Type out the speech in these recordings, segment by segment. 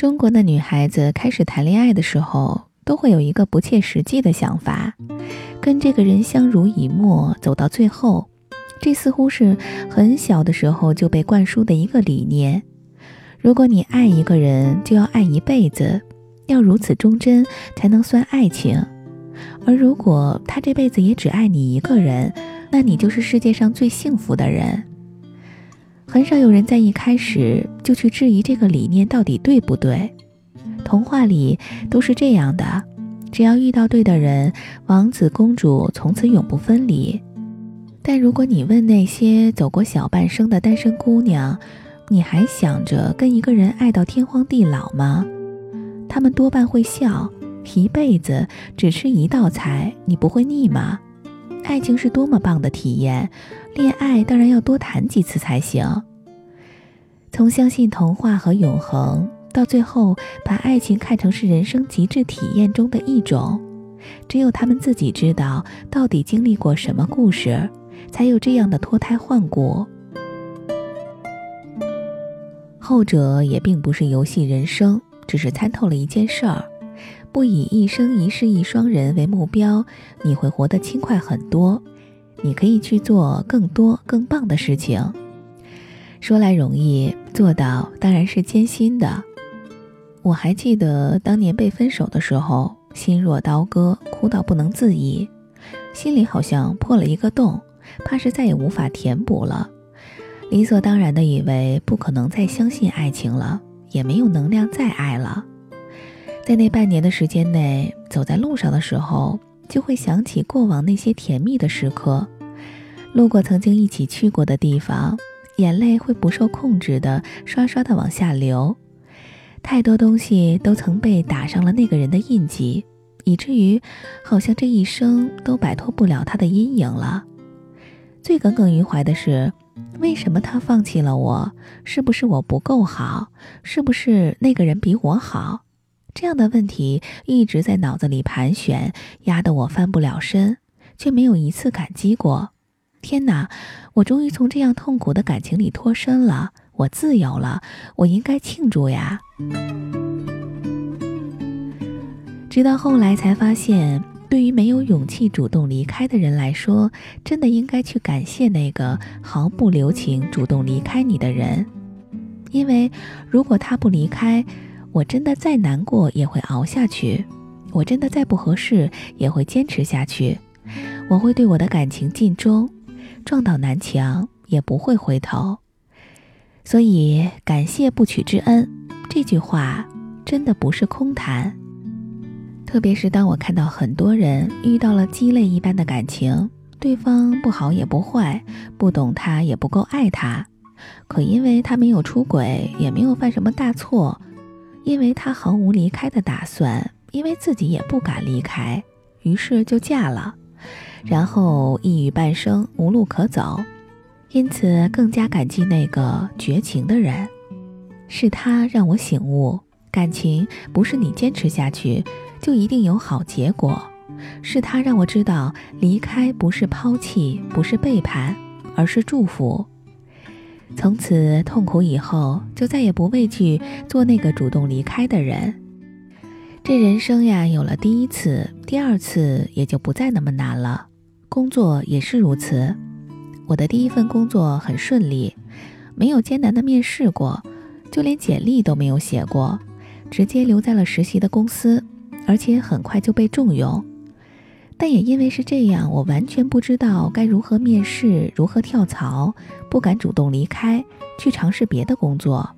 中国的女孩子开始谈恋爱的时候，都会有一个不切实际的想法，跟这个人相濡以沫走到最后，这似乎是很小的时候就被灌输的一个理念。如果你爱一个人，就要爱一辈子，要如此忠贞才能算爱情。而如果他这辈子也只爱你一个人，那你就是世界上最幸福的人。很少有人在一开始就去质疑这个理念到底对不对。童话里都是这样的，只要遇到对的人，王子公主从此永不分离。但如果你问那些走过小半生的单身姑娘，你还想着跟一个人爱到天荒地老吗？他们多半会笑，一辈子只吃一道菜，你不会腻吗？爱情是多么棒的体验，恋爱当然要多谈几次才行。从相信童话和永恒，到最后把爱情看成是人生极致体验中的一种，只有他们自己知道到底经历过什么故事，才有这样的脱胎换骨。后者也并不是游戏人生，只是参透了一件事儿。不以一生一世一双人为目标，你会活得轻快很多。你可以去做更多更棒的事情。说来容易，做到当然是艰辛的。我还记得当年被分手的时候，心若刀割，哭到不能自已，心里好像破了一个洞，怕是再也无法填补了。理所当然的以为不可能再相信爱情了，也没有能量再爱了。在那半年的时间内，走在路上的时候，就会想起过往那些甜蜜的时刻，路过曾经一起去过的地方，眼泪会不受控制的刷刷的往下流。太多东西都曾被打上了那个人的印记，以至于好像这一生都摆脱不了他的阴影了。最耿耿于怀的是，为什么他放弃了我？是不是我不够好？是不是那个人比我好？这样的问题一直在脑子里盘旋，压得我翻不了身，却没有一次感激过。天哪！我终于从这样痛苦的感情里脱身了，我自由了，我应该庆祝呀！直到后来才发现，对于没有勇气主动离开的人来说，真的应该去感谢那个毫不留情主动离开你的人，因为如果他不离开，我真的再难过也会熬下去，我真的再不合适也会坚持下去，我会对我的感情尽忠，撞倒南墙也不会回头。所以，感谢不娶之恩这句话真的不是空谈。特别是当我看到很多人遇到了鸡肋一般的感情，对方不好也不坏，不懂他也不够爱他，可因为他没有出轨，也没有犯什么大错。因为她毫无离开的打算，因为自己也不敢离开，于是就嫁了，然后一语半生无路可走，因此更加感激那个绝情的人。是他让我醒悟，感情不是你坚持下去就一定有好结果，是他让我知道，离开不是抛弃，不是背叛，而是祝福。从此痛苦以后，就再也不畏惧做那个主动离开的人。这人生呀，有了第一次、第二次，也就不再那么难了。工作也是如此。我的第一份工作很顺利，没有艰难的面试过，就连简历都没有写过，直接留在了实习的公司，而且很快就被重用。但也因为是这样，我完全不知道该如何面试，如何跳槽，不敢主动离开，去尝试别的工作。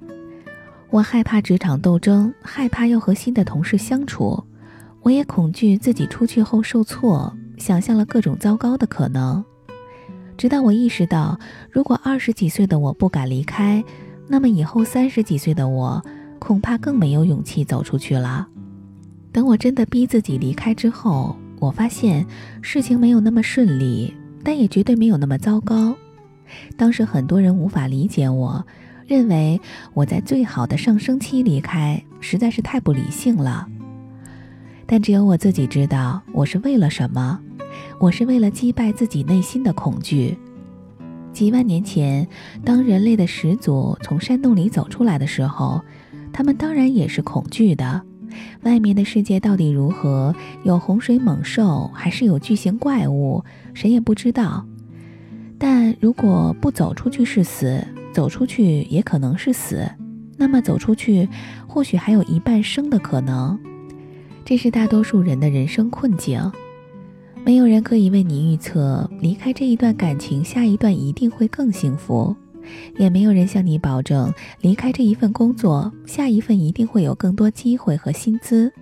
我害怕职场斗争，害怕要和新的同事相处，我也恐惧自己出去后受挫，想象了各种糟糕的可能。直到我意识到，如果二十几岁的我不敢离开，那么以后三十几岁的我恐怕更没有勇气走出去了。等我真的逼自己离开之后。我发现事情没有那么顺利，但也绝对没有那么糟糕。当时很多人无法理解我，认为我在最好的上升期离开实在是太不理性了。但只有我自己知道我是为了什么。我是为了击败自己内心的恐惧。几万年前，当人类的始祖从山洞里走出来的时候，他们当然也是恐惧的。外面的世界到底如何？有洪水猛兽，还是有巨型怪物？谁也不知道。但如果不走出去是死，走出去也可能是死。那么走出去，或许还有一半生的可能。这是大多数人的人生困境。没有人可以为你预测离开这一段感情，下一段一定会更幸福。也没有人向你保证，离开这一份工作，下一份一定会有更多机会和薪资。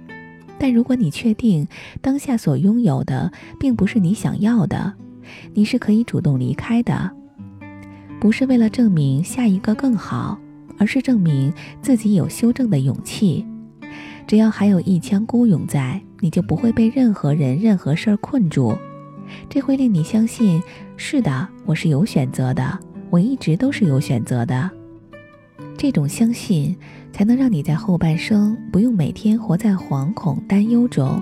但如果你确定当下所拥有的并不是你想要的，你是可以主动离开的，不是为了证明下一个更好，而是证明自己有修正的勇气。只要还有一腔孤勇在，你就不会被任何人、任何事儿困住。这会令你相信：是的，我是有选择的。我一直都是有选择的，这种相信才能让你在后半生不用每天活在惶恐担忧中，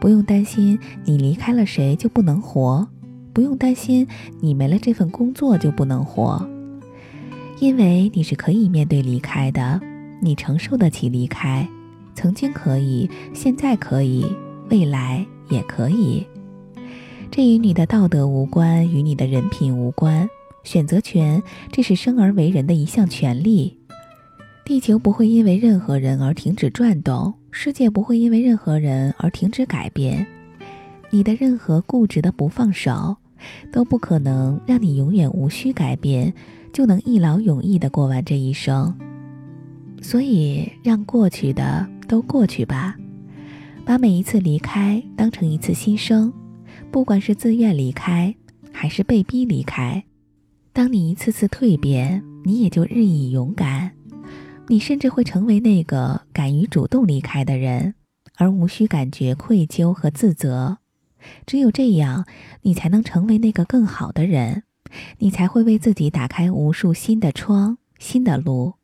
不用担心你离开了谁就不能活，不用担心你没了这份工作就不能活，因为你是可以面对离开的，你承受得起离开，曾经可以，现在可以，未来也可以。这与你的道德无关，与你的人品无关。选择权，这是生而为人的一项权利。地球不会因为任何人而停止转动，世界不会因为任何人而停止改变。你的任何固执的不放手，都不可能让你永远无需改变，就能一劳永逸地过完这一生。所以，让过去的都过去吧，把每一次离开当成一次新生，不管是自愿离开，还是被逼离开。当你一次次蜕变，你也就日益勇敢。你甚至会成为那个敢于主动离开的人，而无需感觉愧疚和自责。只有这样，你才能成为那个更好的人，你才会为自己打开无数新的窗、新的路。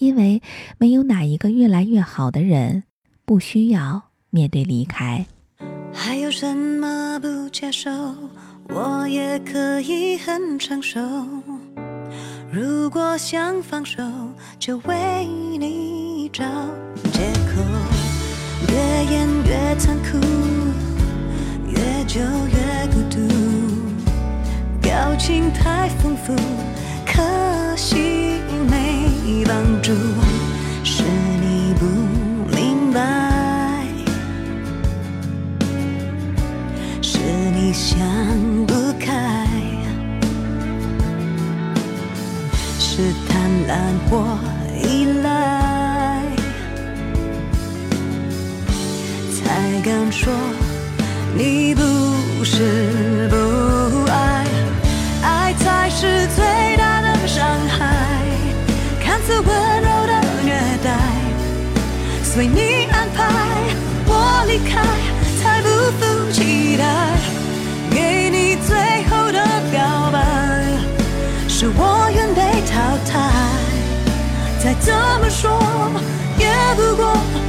因为没有哪一个越来越好的人不需要面对离开。还有什么不接受？我也可以很成熟。如果想放手，就为你找借口。越演越残酷，越久越孤独。表情太丰富，可惜没帮助。是你不明白，是你想。难过依赖，才敢说你不是再怎么说也不过。